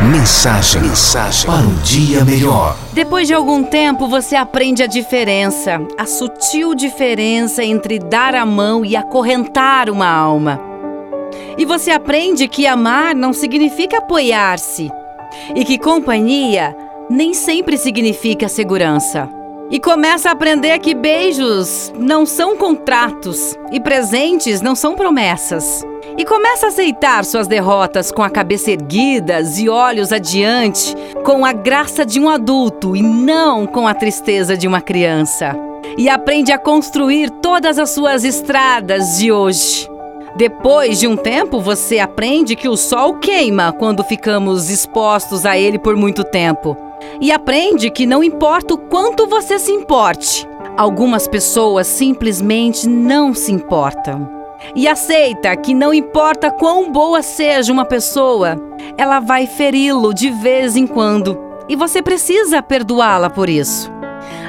Mensagem, mensagem para um dia melhor. Depois de algum tempo, você aprende a diferença, a sutil diferença entre dar a mão e acorrentar uma alma. E você aprende que amar não significa apoiar-se e que companhia nem sempre significa segurança. E começa a aprender que beijos não são contratos e presentes não são promessas. E começa a aceitar suas derrotas com a cabeça erguida e olhos adiante, com a graça de um adulto e não com a tristeza de uma criança. E aprende a construir todas as suas estradas de hoje. Depois de um tempo, você aprende que o sol queima quando ficamos expostos a ele por muito tempo e aprende que não importa o quanto você se importe, algumas pessoas simplesmente não se importam. E aceita que não importa quão boa seja uma pessoa, ela vai feri-lo de vez em quando e você precisa perdoá-la por isso.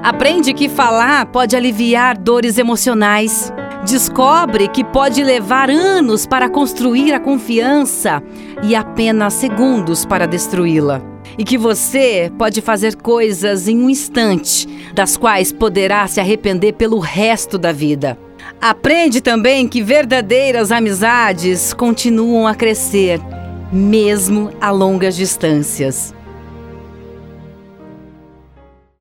Aprende que falar pode aliviar dores emocionais. Descobre que pode levar anos para construir a confiança e apenas segundos para destruí-la e que você pode fazer coisas em um instante, das quais poderá se arrepender pelo resto da vida. Aprende também que verdadeiras amizades continuam a crescer, mesmo a longas distâncias.